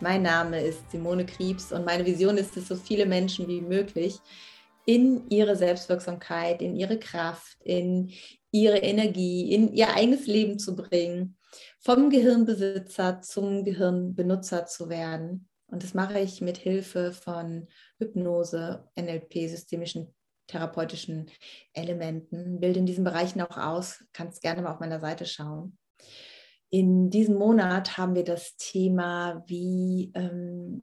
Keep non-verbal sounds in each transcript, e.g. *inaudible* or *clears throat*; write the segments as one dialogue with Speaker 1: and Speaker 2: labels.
Speaker 1: Mein Name ist Simone Kriebs und meine Vision ist es, so viele Menschen wie möglich in ihre Selbstwirksamkeit, in ihre Kraft, in ihre Energie, in ihr eigenes Leben zu bringen, vom Gehirnbesitzer zum Gehirnbenutzer zu werden. Und das mache ich mit Hilfe von Hypnose, NLP, systemischen therapeutischen Elementen. Bilde in diesen Bereichen auch aus, kannst gerne mal auf meiner Seite schauen. In diesem Monat haben wir das Thema, wie ähm,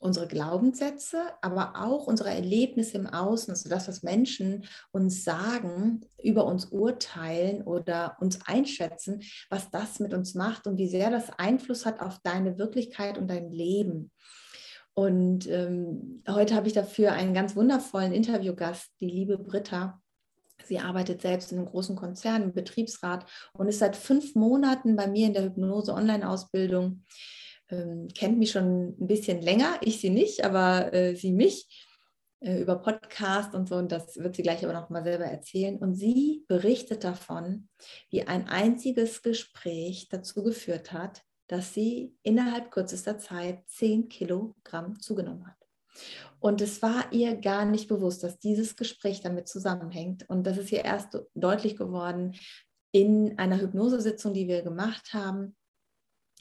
Speaker 1: unsere Glaubenssätze, aber auch unsere Erlebnisse im Außen, also das, was Menschen uns sagen, über uns urteilen oder uns einschätzen, was das mit uns macht und wie sehr das Einfluss hat auf deine Wirklichkeit und dein Leben. Und ähm, heute habe ich dafür einen ganz wundervollen Interviewgast, die liebe Britta. Sie arbeitet selbst in einem großen Konzern, im Betriebsrat und ist seit fünf Monaten bei mir in der Hypnose-Online-Ausbildung. Ähm, kennt mich schon ein bisschen länger, ich sie nicht, aber äh, sie mich äh, über Podcast und so. Und das wird sie gleich aber noch mal selber erzählen. Und sie berichtet davon, wie ein einziges Gespräch dazu geführt hat, dass sie innerhalb kürzester Zeit 10 Kilogramm zugenommen hat. Und es war ihr gar nicht bewusst, dass dieses Gespräch damit zusammenhängt. Und das ist ihr erst deutlich geworden in einer Hypnosesitzung, die wir gemacht haben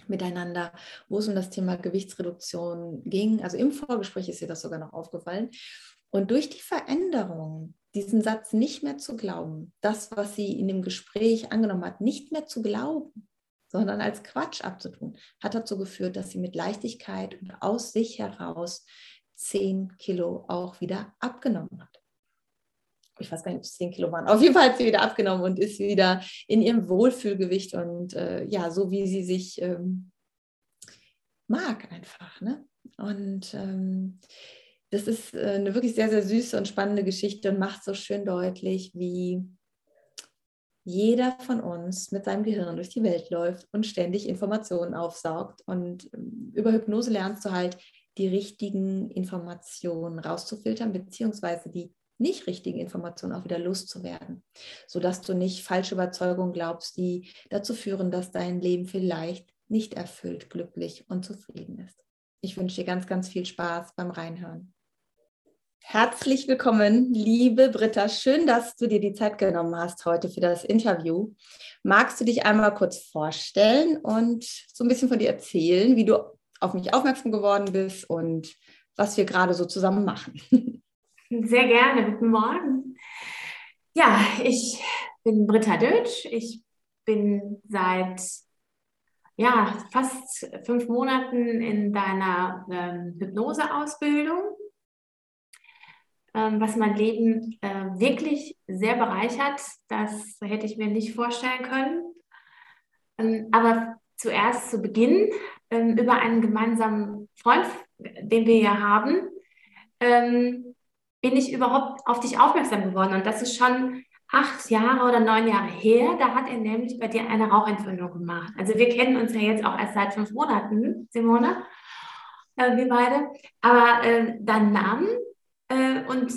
Speaker 1: miteinander, wo es um das Thema Gewichtsreduktion ging. Also im Vorgespräch ist ihr das sogar noch aufgefallen. Und durch die Veränderung, diesen Satz nicht mehr zu glauben, das, was sie in dem Gespräch angenommen hat, nicht mehr zu glauben, sondern als Quatsch abzutun, hat dazu geführt, dass sie mit Leichtigkeit und aus sich heraus 10 Kilo auch wieder abgenommen hat. Ich weiß gar nicht, ob es 10 Kilo waren. Auf jeden Fall hat sie wieder abgenommen und ist wieder in ihrem Wohlfühlgewicht und äh, ja, so wie sie sich ähm, mag einfach. Ne? Und ähm, das ist äh, eine wirklich sehr, sehr süße und spannende Geschichte und macht so schön deutlich, wie jeder von uns mit seinem Gehirn durch die Welt läuft und ständig Informationen aufsaugt. Und ähm, über Hypnose lernst du halt, die richtigen Informationen rauszufiltern, beziehungsweise die nicht richtigen Informationen auch wieder loszuwerden, sodass du nicht falsche Überzeugungen glaubst, die dazu führen, dass dein Leben vielleicht nicht erfüllt, glücklich und zufrieden ist. Ich wünsche dir ganz, ganz viel Spaß beim Reinhören. Herzlich willkommen, liebe Britta. Schön, dass du dir die Zeit genommen hast heute für das Interview. Magst du dich einmal kurz vorstellen und so ein bisschen von dir erzählen, wie du auf mich aufmerksam geworden bist und was wir gerade so zusammen machen? *laughs*
Speaker 2: Sehr gerne. Guten Morgen. Ja, ich bin Britta Dötsch. Ich bin seit ja, fast fünf Monaten in deiner ähm, Hypnoseausbildung ähm, was mein Leben äh, wirklich sehr bereichert. Das hätte ich mir nicht vorstellen können. Ähm, aber zuerst zu Beginn ähm, über einen gemeinsamen Freund, den wir ja haben, bin ich überhaupt auf dich aufmerksam geworden. Und das ist schon acht Jahre oder neun Jahre her. Da hat er nämlich bei dir eine Rauchentwöhnung gemacht. Also wir kennen uns ja jetzt auch erst seit fünf Monaten, Simone, äh, wir beide. Aber äh, dein Name äh, und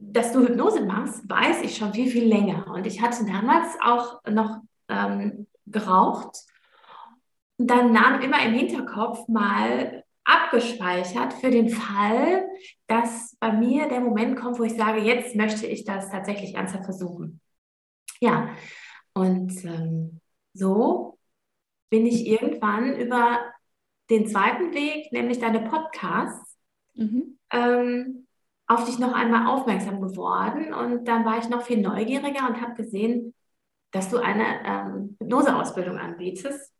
Speaker 2: dass du Hypnose machst, weiß ich schon viel, viel länger. Und ich hatte damals auch noch ähm, geraucht dann nahm immer im Hinterkopf mal abgespeichert für den Fall, dass bei mir der Moment kommt, wo ich sage, jetzt möchte ich das tatsächlich ernsthaft versuchen. Ja, und ähm, so bin ich irgendwann über den zweiten Weg, nämlich deine Podcasts, mhm. ähm, auf dich noch einmal aufmerksam geworden und dann war ich noch viel neugieriger und habe gesehen, dass du eine ähm, Hypnoseausbildung anbietest.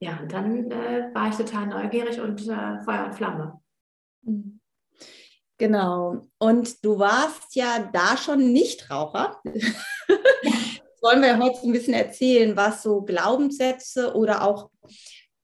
Speaker 2: Ja, und dann äh, war ich total neugierig und äh, Feuer und Flamme.
Speaker 1: Mhm. Genau. Und du warst ja da schon Nichtraucher. *laughs* Wollen wir heute ein bisschen erzählen, was so Glaubenssätze oder auch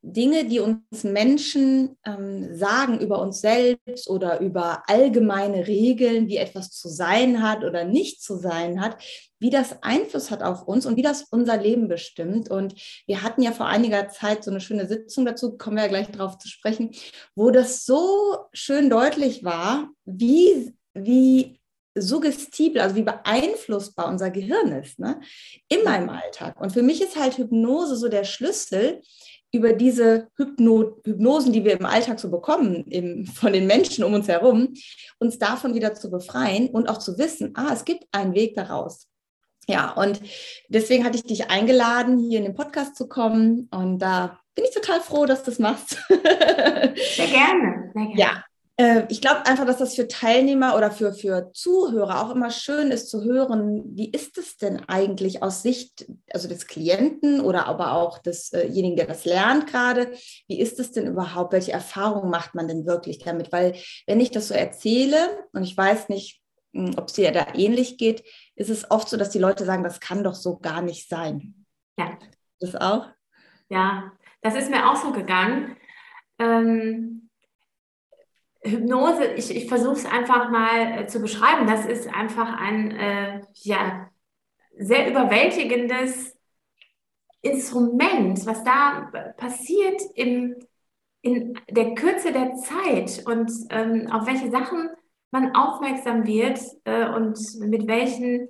Speaker 1: Dinge, die uns Menschen ähm, sagen über uns selbst oder über allgemeine Regeln, wie etwas zu sein hat oder nicht zu sein hat, wie das Einfluss hat auf uns und wie das unser Leben bestimmt. Und wir hatten ja vor einiger Zeit so eine schöne Sitzung dazu, kommen wir ja gleich drauf zu sprechen, wo das so schön deutlich war, wie, wie suggestibel, also wie beeinflussbar unser Gehirn ist, ne? immer im Alltag. Und für mich ist halt Hypnose so der Schlüssel, über diese Hypno Hypnosen, die wir im Alltag so bekommen, im, von den Menschen um uns herum, uns davon wieder zu befreien und auch zu wissen, ah, es gibt einen Weg daraus. Ja, und deswegen hatte ich dich eingeladen, hier in den Podcast zu kommen. Und da bin ich total froh, dass du das machst.
Speaker 2: Sehr gerne. Sehr gerne.
Speaker 1: Ja, ich glaube einfach, dass das für Teilnehmer oder für, für Zuhörer auch immer schön ist zu hören, wie ist es denn eigentlich aus Sicht also des Klienten oder aber auch desjenigen, der das lernt gerade, wie ist es denn überhaupt, welche Erfahrungen macht man denn wirklich damit? Weil wenn ich das so erzähle und ich weiß nicht, hm, ob es dir da ähnlich geht, ist es oft so, dass die Leute sagen, das kann doch so gar nicht sein.
Speaker 2: Ja.
Speaker 1: Das auch?
Speaker 2: Ja, das ist mir auch so gegangen. Ähm Hypnose, ich, ich versuche es einfach mal äh, zu beschreiben. Das ist einfach ein äh, ja, sehr überwältigendes Instrument, was da passiert im, in der Kürze der Zeit und ähm, auf welche Sachen man aufmerksam wird äh, und mit welchen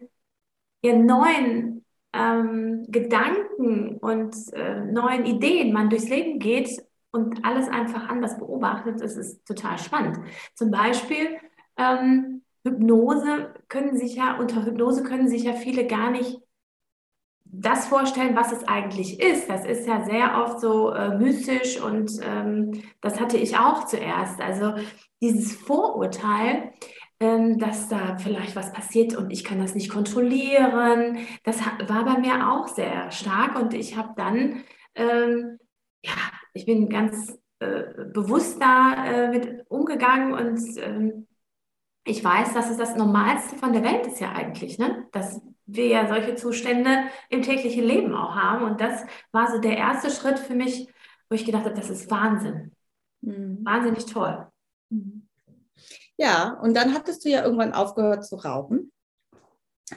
Speaker 2: ja, neuen ähm, Gedanken und äh, neuen Ideen man durchs Leben geht und alles einfach anders beobachtet, das ist total spannend. Zum Beispiel ähm, Hypnose können sich ja, unter Hypnose können sich ja viele gar nicht das vorstellen, was es eigentlich ist. Das ist ja sehr oft so äh, mystisch und ähm, das hatte ich auch zuerst. Also dieses Vorurteil, ähm, dass da vielleicht was passiert und ich kann das nicht kontrollieren, das war bei mir auch sehr stark und ich habe dann ähm, ja, ich bin ganz äh, bewusst da äh, mit umgegangen und ähm, ich weiß, dass es das Normalste von der Welt ist ja eigentlich, ne? dass wir ja solche Zustände im täglichen Leben auch haben. Und das war so der erste Schritt für mich, wo ich gedacht habe, das ist Wahnsinn. Mhm. Wahnsinnig toll.
Speaker 1: Mhm. Ja, und dann hattest du ja irgendwann aufgehört zu rauchen.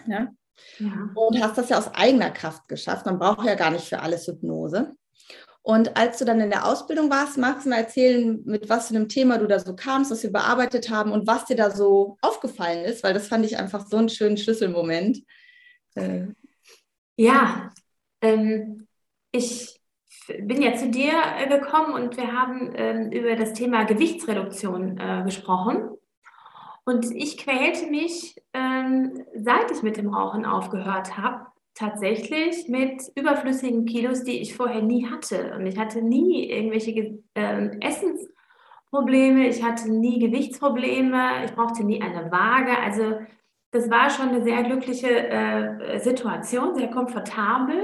Speaker 1: Ne? Ja. Und hast das ja aus eigener Kraft geschafft. Man braucht ja gar nicht für alles Hypnose. Und als du dann in der Ausbildung warst, magst du mal erzählen, mit was für einem Thema du da so kamst, was wir bearbeitet haben und was dir da so aufgefallen ist, weil das fand ich einfach so einen schönen Schlüsselmoment.
Speaker 2: Äh. Ja, ähm, ich bin ja zu dir äh, gekommen und wir haben ähm, über das Thema Gewichtsreduktion äh, gesprochen. Und ich quälte mich, ähm, seit ich mit dem Rauchen aufgehört habe, tatsächlich mit überflüssigen Kilos, die ich vorher nie hatte. Und ich hatte nie irgendwelche äh, Essensprobleme, ich hatte nie Gewichtsprobleme, ich brauchte nie eine Waage. Also das war schon eine sehr glückliche äh, Situation, sehr komfortabel.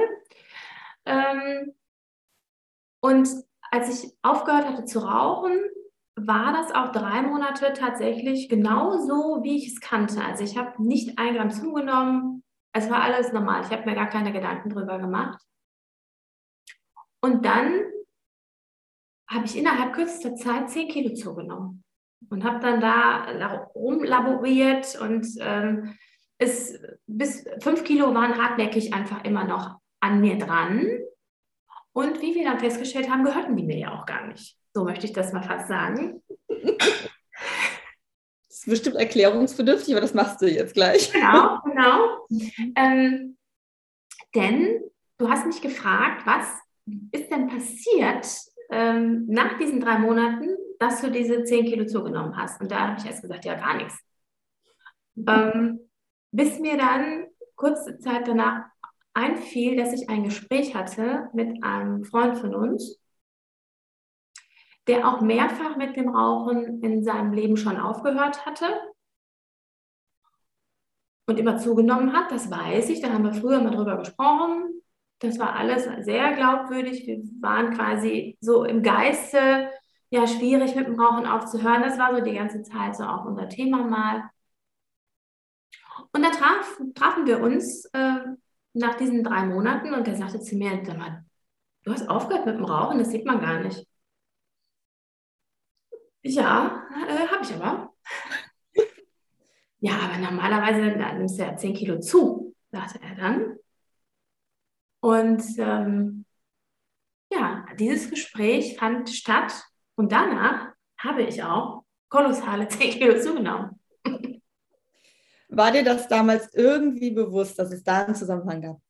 Speaker 2: Ähm, und als ich aufgehört hatte zu rauchen, war das auch drei Monate tatsächlich genauso, wie ich es kannte. Also ich habe nicht ein Gramm zugenommen, es war alles normal. Ich habe mir gar keine Gedanken drüber gemacht. Und dann habe ich innerhalb kürzester Zeit 10 Kilo zugenommen und habe dann da rumlaboriert und ähm, es, bis 5 Kilo waren hartnäckig einfach immer noch an mir dran. Und wie wir dann festgestellt haben, gehörten die mir ja auch gar nicht. So möchte ich das mal fast sagen.
Speaker 1: Ist bestimmt erklärungsbedürftig, aber das machst du jetzt gleich.
Speaker 2: Genau, *laughs* genau. Ähm, denn du hast mich gefragt, was ist denn passiert ähm, nach diesen drei Monaten, dass du diese 10 Kilo zugenommen hast? Und da habe ich erst gesagt, ja, gar nichts. Ähm, bis mir dann kurze Zeit danach einfiel, dass ich ein Gespräch hatte mit einem Freund von uns, der auch mehrfach mit dem Rauchen in seinem Leben schon aufgehört hatte und immer zugenommen hat. Das weiß ich, da haben wir früher mal drüber gesprochen. Das war alles sehr glaubwürdig. Wir waren quasi so im Geiste, ja, schwierig mit dem Rauchen aufzuhören. Das war so die ganze Zeit so auch unser Thema mal. Und da traf, trafen wir uns äh, nach diesen drei Monaten und er sagte zu mir, du hast aufgehört mit dem Rauchen, das sieht man gar nicht. Ja, äh, habe ich aber. ja, aber normalerweise nimmst du ja 10 Kilo zu, sagte er dann. Und ähm, ja, dieses Gespräch fand statt und danach habe ich auch kolossale *laughs* 10 Kilo zugenommen.
Speaker 1: War dir das damals irgendwie bewusst, dass es da einen Zusammenhang gab?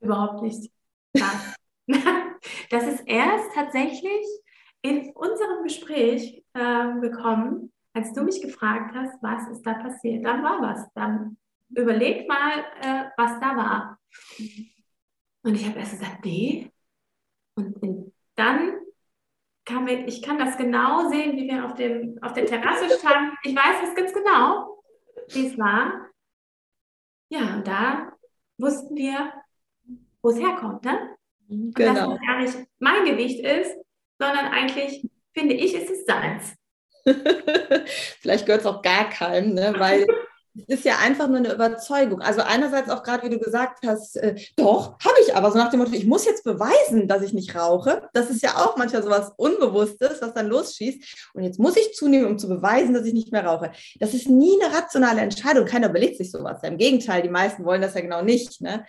Speaker 2: Überhaupt nicht. *laughs* das ist erst tatsächlich in unserem Gespräch äh, gekommen, als du mich gefragt hast, was ist da passiert. Dann war was. Dann überleg mal, äh, was da war. Und ich habe erst gesagt, nee. Und dann kam mir, ich kann das genau sehen, wie wir auf, dem, auf der Terrasse standen. Ich weiß es ganz genau, wie es war. Ja, und da wussten wir, wo es herkommt, ne? Und genau. dass es gar nicht mein Gewicht ist, sondern eigentlich, finde ich, ist es seins. *laughs*
Speaker 1: Vielleicht gehört es auch gar keinem, ne? weil es ist ja einfach nur eine Überzeugung. Also einerseits auch gerade, wie du gesagt hast, äh, doch, habe ich aber, so nach dem Motto, ich muss jetzt beweisen, dass ich nicht rauche. Das ist ja auch manchmal so was Unbewusstes, was dann losschießt. Und jetzt muss ich zunehmen, um zu beweisen, dass ich nicht mehr rauche. Das ist nie eine rationale Entscheidung. Keiner überlegt sich sowas. Im Gegenteil, die meisten wollen das ja genau nicht. Ne?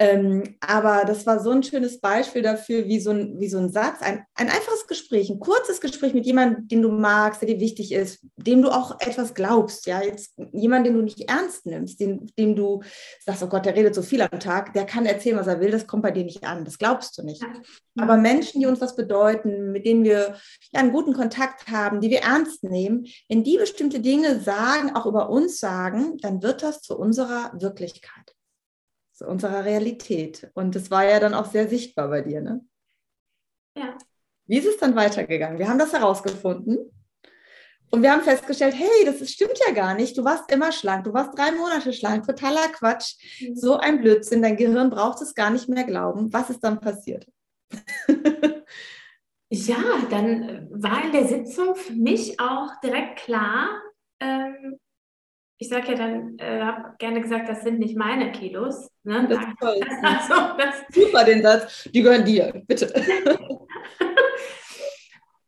Speaker 1: Ähm, aber das war so ein schönes Beispiel dafür, wie so ein, wie so ein Satz, ein, ein einfaches Gespräch, ein kurzes Gespräch mit jemandem, den du magst, der dir wichtig ist, dem du auch etwas glaubst. Ja, jetzt jemand, den du nicht ernst nimmst, dem, dem du sagst, oh Gott, der redet so viel am Tag, der kann erzählen, was er will, das kommt bei dir nicht an, das glaubst du nicht. Aber Menschen, die uns was bedeuten, mit denen wir ja, einen guten Kontakt haben, die wir ernst nehmen, wenn die bestimmte Dinge sagen, auch über uns sagen, dann wird das zu unserer Wirklichkeit zu unserer Realität. Und das war ja dann auch sehr sichtbar bei dir, ne?
Speaker 2: Ja.
Speaker 1: Wie ist es dann weitergegangen? Wir haben das herausgefunden und wir haben festgestellt, hey, das stimmt ja gar nicht. Du warst immer schlank, du warst drei Monate schlank, totaler Quatsch. Mhm. So ein Blödsinn, dein Gehirn braucht es gar nicht mehr glauben. Was ist dann passiert? *laughs*
Speaker 2: ja, dann war in der Sitzung für mich auch direkt klar, ähm, ich sage ja dann, äh, habe gerne gesagt, das sind nicht meine Kilos. Ne? Das ist toll. *laughs*
Speaker 1: Also, das *laughs* Super, den Satz, die gehören dir, bitte. *laughs*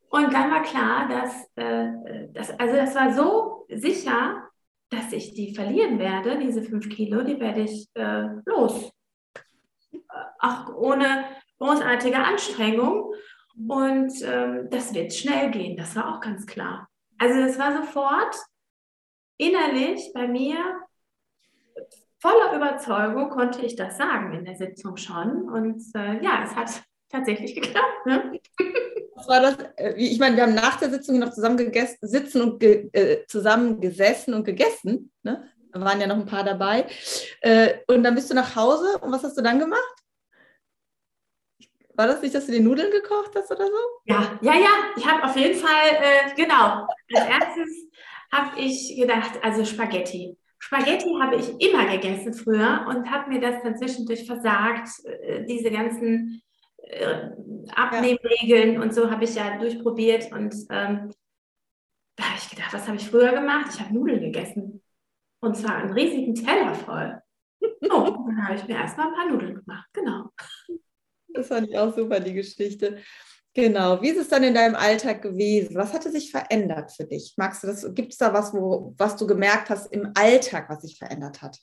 Speaker 2: Und dann war klar, dass, äh, das, also das war so sicher, dass ich die verlieren werde, diese fünf Kilo, die werde ich äh, los. Auch ohne großartige Anstrengung. Und ähm, das wird schnell gehen, das war auch ganz klar. Also das war sofort innerlich bei mir voller Überzeugung konnte ich das sagen in der Sitzung schon. Und äh, ja, es hat tatsächlich geklappt. Ne?
Speaker 1: Was war das? Äh, ich meine, wir haben nach der Sitzung noch zusammen gegessen, sitzen und ge, äh, zusammen gesessen und gegessen. Ne? Da waren ja noch ein paar dabei. Äh, und dann bist du nach Hause und was hast du dann gemacht? War das nicht, dass du die Nudeln gekocht hast oder so?
Speaker 2: Ja, ja, ja. Ich habe auf jeden Fall, äh, genau, als erstes habe ich gedacht, also Spaghetti. Spaghetti habe ich immer gegessen früher und habe mir das dann zwischendurch versagt. Äh, diese ganzen äh, Abnehmregeln ja. und so habe ich ja durchprobiert. Und ähm, da habe ich gedacht, was habe ich früher gemacht? Ich habe Nudeln gegessen. Und zwar einen riesigen Teller voll. Oh, *laughs* dann habe ich mir erstmal ein paar Nudeln gemacht. Genau.
Speaker 1: Das fand ich auch super, die Geschichte. Genau. Wie ist es dann in deinem Alltag gewesen? Was hatte sich verändert für dich? Magst du das? Gibt es da was, wo, was du gemerkt hast im Alltag, was sich verändert hat?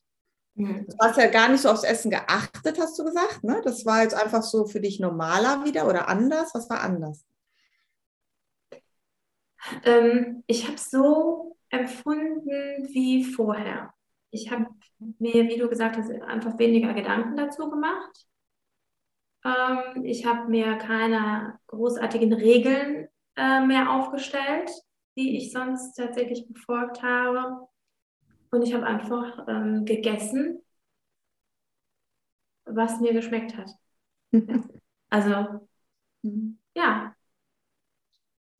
Speaker 1: Mhm. Du hast ja gar nicht so aufs Essen geachtet, hast du gesagt. Ne? Das war jetzt einfach so für dich normaler wieder oder anders. Was war anders?
Speaker 2: Ähm, ich habe so empfunden wie vorher. Ich habe mir, wie du gesagt hast, einfach weniger Gedanken dazu gemacht. Ähm, ich habe mir keine großartigen Regeln äh, mehr aufgestellt, die ich sonst tatsächlich befolgt habe. Und ich habe einfach ähm, gegessen, was mir geschmeckt hat. *laughs* Also, mhm. ja.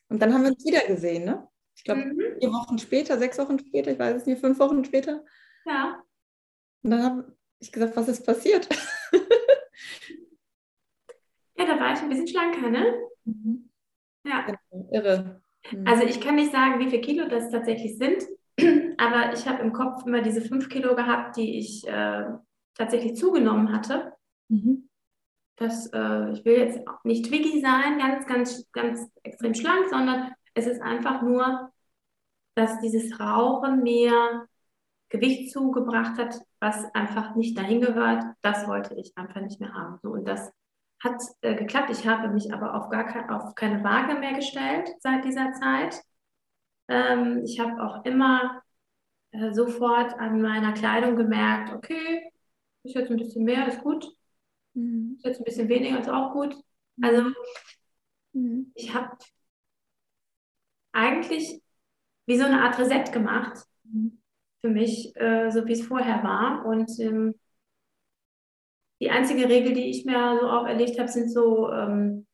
Speaker 1: Und dann haben wir uns wieder gesehen, ne? Ich glaube, mhm. vier Wochen später, sechs Wochen später, ich weiß es nicht, fünf Wochen später.
Speaker 2: Ja.
Speaker 1: Und dann habe ich gesagt, was ist passiert?
Speaker 2: Ja, da war ich ein bisschen schlanker, ne? Mhm.
Speaker 1: Ja. Irre.
Speaker 2: Mhm. Also ich kann nicht sagen, wie viele Kilo das tatsächlich sind, *clears throat* aber ich habe im Kopf immer diese fünf Kilo gehabt, die ich äh, tatsächlich zugenommen hatte. Mhm. dass äh, ich will jetzt nicht Twiggy sein, ganz, ganz, ganz extrem schlank, sondern es ist einfach nur, dass dieses Rauchen mir Gewicht zugebracht hat, was einfach nicht dahin gehört. Das wollte ich einfach nicht mehr haben. So, und das hat äh, geklappt. Ich habe mich aber auf gar kein, auf keine Waage mehr gestellt seit dieser Zeit. Ähm, ich habe auch immer äh, sofort an meiner Kleidung gemerkt, okay, ist jetzt ein bisschen mehr, ist gut. Mhm. Ist jetzt ein bisschen weniger, ist auch gut. Also mhm. ich habe eigentlich wie so eine Art Reset gemacht mhm. für mich, äh, so wie es vorher war. Und ähm, die einzige Regel, die ich mir so auferlegt habe, sind so ähm,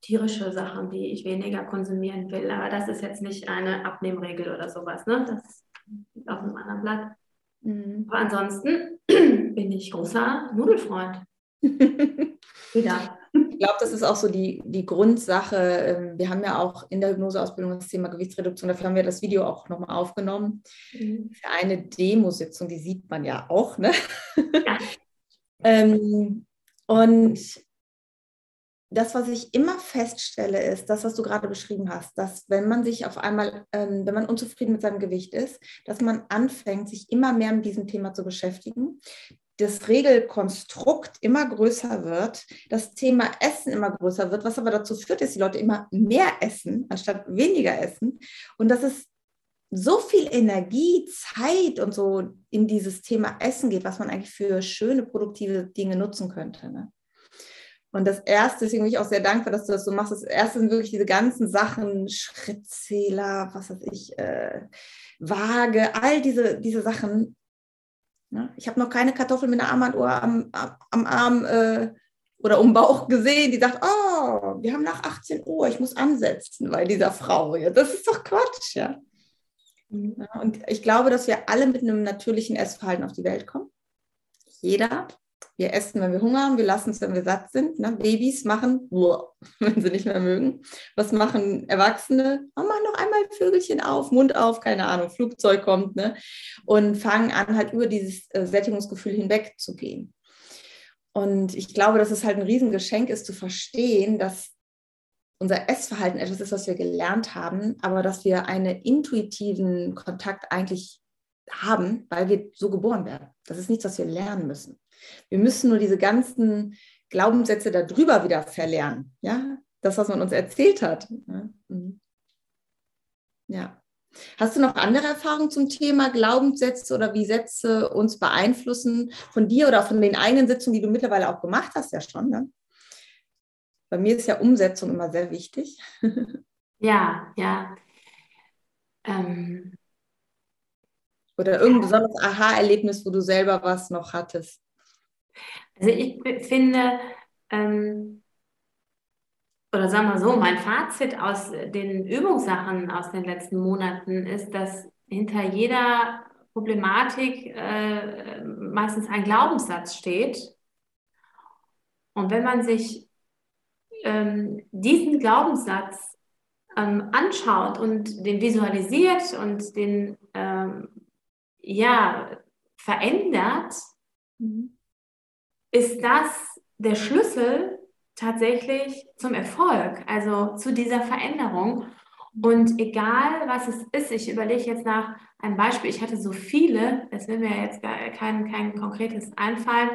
Speaker 2: tierische Sachen, die ich weniger konsumieren will. Aber das ist jetzt nicht eine Abnehmregel oder sowas. Ne? Das liegt auf einem anderen Blatt. Mhm. Aber ansonsten *clears throat* bin ich großer Nudelfreund. *laughs*
Speaker 1: Wieder. Ich glaube, das ist auch so die, die Grundsache. Ähm, wir haben ja auch in der Hypnoseausbildung das Thema Gewichtsreduktion. Dafür haben wir das Video auch nochmal aufgenommen. Mhm. Für eine Demositzung, die sieht man ja auch. Ne? Ja. *laughs* ähm, und das, was ich immer feststelle, ist das, was du gerade beschrieben hast, dass wenn man sich auf einmal, ähm, wenn man unzufrieden mit seinem Gewicht ist, dass man anfängt, sich immer mehr mit diesem Thema zu beschäftigen. Das Regelkonstrukt immer größer wird, das Thema Essen immer größer wird, was aber dazu führt, dass die Leute immer mehr essen, anstatt weniger essen. Und dass es so viel Energie, Zeit und so in dieses Thema Essen geht, was man eigentlich für schöne, produktive Dinge nutzen könnte. Ne? Und das erste, deswegen bin ich auch sehr dankbar, dass du das so machst. Das erste sind wirklich diese ganzen Sachen, Schrittzähler, was weiß ich, äh, Waage, all diese, diese Sachen. Ja, ich habe noch keine Kartoffel mit einer Armbanduhr am, am, Arm äh, oder um Bauch gesehen, die sagt, oh, wir haben nach 18 Uhr, ich muss ansetzen bei dieser Frau. Ja, das ist doch Quatsch, ja. Mhm. ja. Und ich glaube, dass wir alle mit einem natürlichen Essverhalten auf die Welt kommen. Jeder. Wir essen, wenn wir Hunger haben, wir lassen es, wenn wir satt sind. Ne? Babys machen, *laughs* wenn sie nicht mehr mögen. Was machen Erwachsene? Oh, machen noch einmal Vögelchen auf, Mund auf, keine Ahnung, Flugzeug kommt. Ne? Und fangen an, halt über dieses äh, Sättigungsgefühl hinweg zu gehen. Und ich glaube, dass es halt ein Riesengeschenk ist, zu verstehen, dass unser Essverhalten etwas ist, was wir gelernt haben, aber dass wir einen intuitiven Kontakt eigentlich haben, weil wir so geboren werden. Das ist nichts, was wir lernen müssen. Wir müssen nur diese ganzen Glaubenssätze darüber wieder verlernen. Ja, das, was man uns erzählt hat. Mhm. Ja. Hast du noch andere Erfahrungen zum Thema Glaubenssätze oder wie Sätze uns beeinflussen von dir oder von den eigenen Sitzungen, die du mittlerweile auch gemacht hast, ja schon? Ne? Bei mir ist ja Umsetzung immer sehr wichtig. *laughs*
Speaker 2: Ja, ja. Ähm,
Speaker 1: oder irgendein besonderes Aha-Erlebnis, wo du selber was noch hattest.
Speaker 2: Also ich finde, ähm, oder sagen wir so, mein Fazit aus den Übungssachen aus den letzten Monaten ist, dass hinter jeder Problematik äh, meistens ein Glaubenssatz steht. Und wenn man sich ähm, diesen Glaubenssatz ähm, anschaut und den visualisiert und den ähm, ja, verändert, mhm ist das der Schlüssel tatsächlich zum Erfolg, also zu dieser Veränderung. Und egal, was es ist, ich überlege jetzt nach einem Beispiel, ich hatte so viele, es will mir jetzt gar kein, kein konkretes einfallen.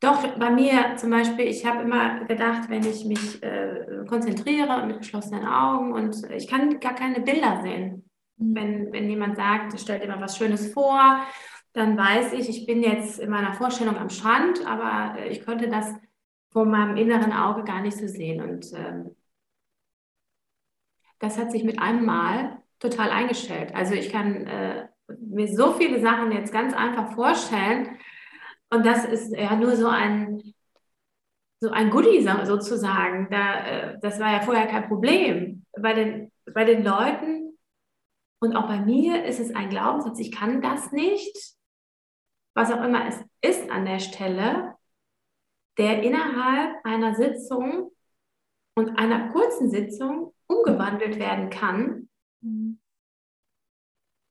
Speaker 2: Doch bei mir zum Beispiel, ich habe immer gedacht, wenn ich mich äh, konzentriere mit geschlossenen Augen und ich kann gar keine Bilder sehen. Mhm. Wenn, wenn jemand sagt, stellt immer was Schönes vor dann weiß ich, ich bin jetzt in meiner Vorstellung am Strand, aber äh, ich könnte das vor meinem inneren Auge gar nicht so sehen. Und ähm, das hat sich mit einem Mal total eingestellt. Also ich kann äh, mir so viele Sachen jetzt ganz einfach vorstellen. Und das ist ja nur so ein, so ein Goodie sozusagen. Da, äh, das war ja vorher kein Problem. Bei den, bei den Leuten und auch bei mir ist es ein Glaubenssatz, ich kann das nicht was auch immer es ist an der Stelle, der innerhalb einer Sitzung und einer kurzen Sitzung umgewandelt werden kann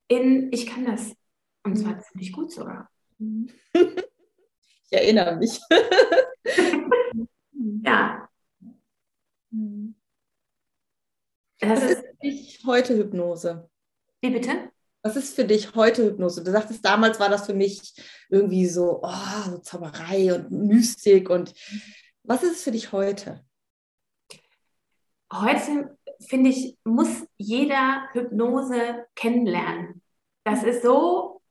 Speaker 2: in ich kann das. Und zwar ziemlich gut sogar.
Speaker 1: Ich erinnere mich. *laughs*
Speaker 2: ja.
Speaker 1: Das Was ist dich heute Hypnose?
Speaker 2: Wie bitte?
Speaker 1: Was ist für dich heute Hypnose? Du sagtest, damals war das für mich irgendwie so, oh, so Zauberei und Mystik. Und was ist es für dich heute?
Speaker 2: Heute, finde ich, muss jeder Hypnose kennenlernen. Das ist so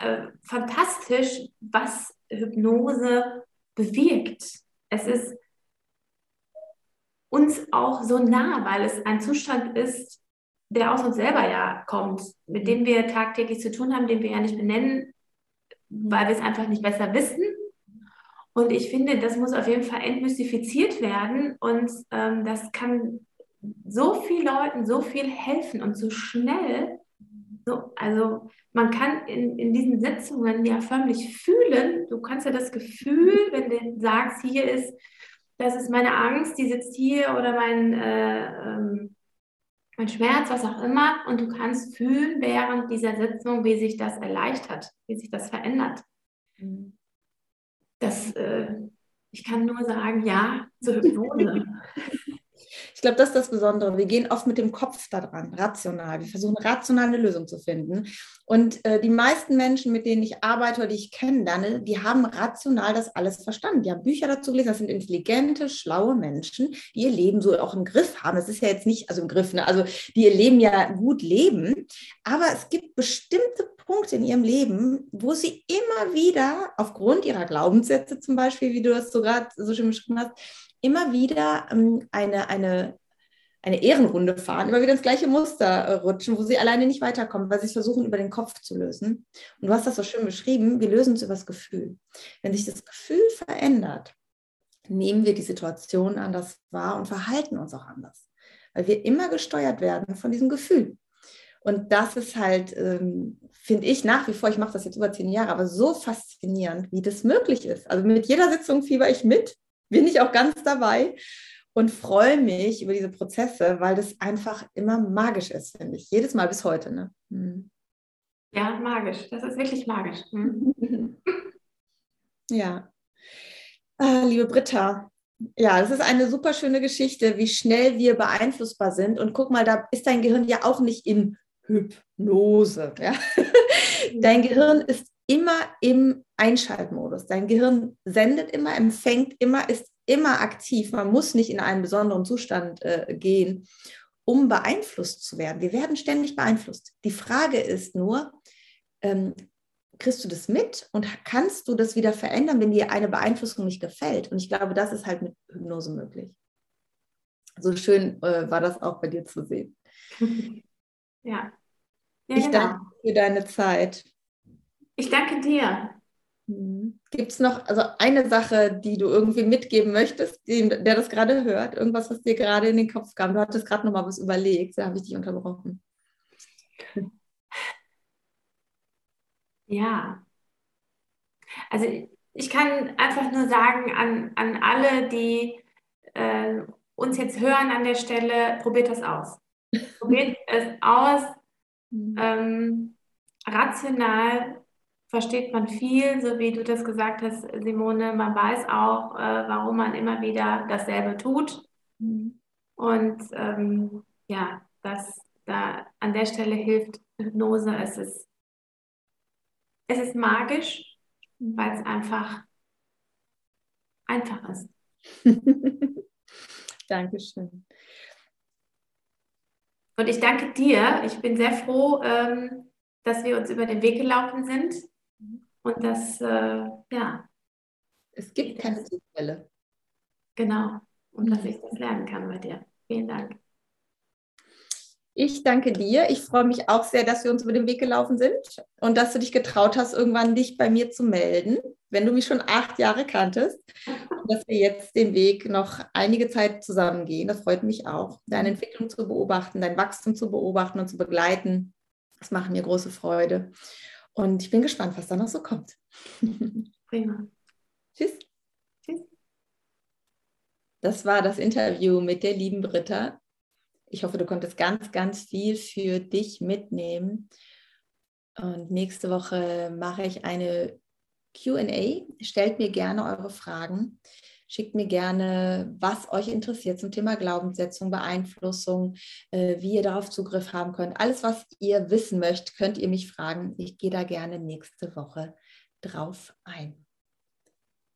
Speaker 2: äh, fantastisch, was Hypnose bewirkt. Es ist uns auch so nah, weil es ein Zustand ist, der aus uns selber ja kommt, mit dem wir tagtäglich zu tun haben, den wir ja nicht benennen, weil wir es einfach nicht besser wissen. Und ich finde, das muss auf jeden Fall entmystifiziert werden und ähm, das kann so vielen Leuten so viel helfen und so schnell. So, also man kann in, in diesen Sitzungen ja förmlich fühlen, du kannst ja das Gefühl, wenn du sagst, hier ist, das ist meine Angst, die sitzt hier oder mein, äh, ähm, mein Schmerz, was auch immer, und du kannst fühlen während dieser Sitzung, wie sich das erleichtert, wie sich das verändert. Das, äh, ich kann nur sagen, ja, zur Hypnose. *laughs*
Speaker 1: Ich glaube, das ist das Besondere. Wir gehen oft mit dem Kopf daran, rational. Wir versuchen rational eine Lösung zu finden. Und äh, die meisten Menschen, mit denen ich arbeite oder die ich kennenlerne, die haben rational das alles verstanden. Die haben Bücher dazu gelesen. Das sind intelligente, schlaue Menschen, die ihr Leben so auch im Griff haben. Das ist ja jetzt nicht, also im Griff, ne? also die ihr Leben ja gut leben. Aber es gibt bestimmte Punkte in ihrem Leben, wo sie immer wieder aufgrund ihrer Glaubenssätze zum Beispiel, wie du das so gerade so schön beschrieben hast, immer wieder ähm, eine, eine, eine Ehrenrunde fahren, immer wieder ins gleiche Muster äh, rutschen, wo sie alleine nicht weiterkommen, weil sie es versuchen, über den Kopf zu lösen. Und du hast das so schön beschrieben, wir lösen es über das Gefühl. Wenn sich das Gefühl verändert, nehmen wir die Situation anders wahr und verhalten uns auch anders, weil wir immer gesteuert werden von diesem Gefühl. Und das ist halt, ähm, finde ich nach wie vor, ich mache das jetzt über zehn Jahre, aber so faszinierend, wie das möglich ist. Also mit jeder Sitzung fieber ich mit bin ich auch ganz dabei und freue mich über diese Prozesse, weil das einfach immer magisch ist, finde ich. Jedes Mal bis heute. Ne?
Speaker 2: Hm. Ja, magisch. Das ist wirklich magisch. Hm. *laughs*
Speaker 1: ja. Ah, liebe Britta, ja, das ist eine super schöne Geschichte, wie schnell wir beeinflussbar sind. Und guck mal, da ist dein Gehirn ja auch nicht in Hypnose. Ja? *laughs* Dein Gehirn ist immer im Einschaltmodus. Dein Gehirn sendet immer, empfängt immer, ist immer aktiv. Man muss nicht in einen besonderen Zustand äh, gehen, um beeinflusst zu werden. Wir werden ständig beeinflusst. Die Frage ist nur, ähm, kriegst du das mit und kannst du das wieder verändern, wenn dir eine Beeinflussung nicht gefällt? Und ich glaube, das ist halt mit Hypnose möglich. So schön äh, war das auch bei dir zu sehen. *laughs*
Speaker 2: Ja.
Speaker 1: ja ich genau. danke für deine Zeit.
Speaker 2: Ich danke dir.
Speaker 1: Mhm. Gibt es noch also eine Sache, die du irgendwie mitgeben möchtest, dem, der das gerade hört? Irgendwas, was dir gerade in den Kopf kam? Du hattest gerade noch mal was überlegt, da habe ich dich unterbrochen.
Speaker 2: Ja. Also ich kann einfach nur sagen an, an alle, die äh, uns jetzt hören an der Stelle, probiert das aus. *laughs* Probiert es aus, mhm. ähm, rational versteht man viel, so wie du das gesagt hast, Simone. Man weiß auch, äh, warum man immer wieder dasselbe tut. Mhm. Und ähm, ja, das da an der Stelle hilft Hypnose. Es ist, es ist magisch, weil es einfach einfach ist. *laughs*
Speaker 1: Dankeschön.
Speaker 2: Und ich danke dir. Ich bin sehr froh, ähm, dass wir uns über den Weg gelaufen sind. Und das, äh, ja.
Speaker 1: Es gibt keine Zufälle.
Speaker 2: Genau. Und dass ich das lernen kann bei dir. Vielen Dank.
Speaker 1: Ich danke dir. Ich freue mich auch sehr, dass wir uns über den Weg gelaufen sind und dass du dich getraut hast, irgendwann dich bei mir zu melden, wenn du mich schon acht Jahre kanntest. Und dass wir jetzt den Weg noch einige Zeit zusammen gehen. Das freut mich auch, deine Entwicklung zu beobachten, dein Wachstum zu beobachten und zu begleiten. Das macht mir große Freude. Und ich bin gespannt, was da noch so kommt. *laughs*
Speaker 2: Prima.
Speaker 1: Tschüss. Tschüss. Das war das Interview mit der lieben Britta. Ich hoffe, du konntest ganz, ganz viel für dich mitnehmen. Und nächste Woche mache ich eine QA. Stellt mir gerne eure Fragen. Schickt mir gerne, was euch interessiert zum Thema Glaubenssetzung, Beeinflussung, äh, wie ihr darauf Zugriff haben könnt. Alles, was ihr wissen möchtet, könnt ihr mich fragen. Ich gehe da gerne nächste Woche drauf ein.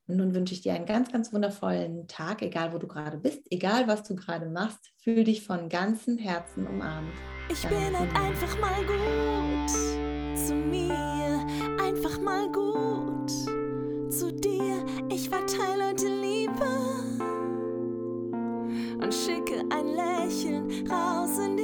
Speaker 1: Und nun wünsche ich dir einen ganz, ganz wundervollen Tag, egal wo du gerade bist, egal was du gerade machst. Fühl dich von ganzem Herzen umarmt.
Speaker 3: Ich bin halt einfach mal gut zu mir, einfach mal gut zu dir. Ich verteile Liebe und schicke ein Lächeln raus in.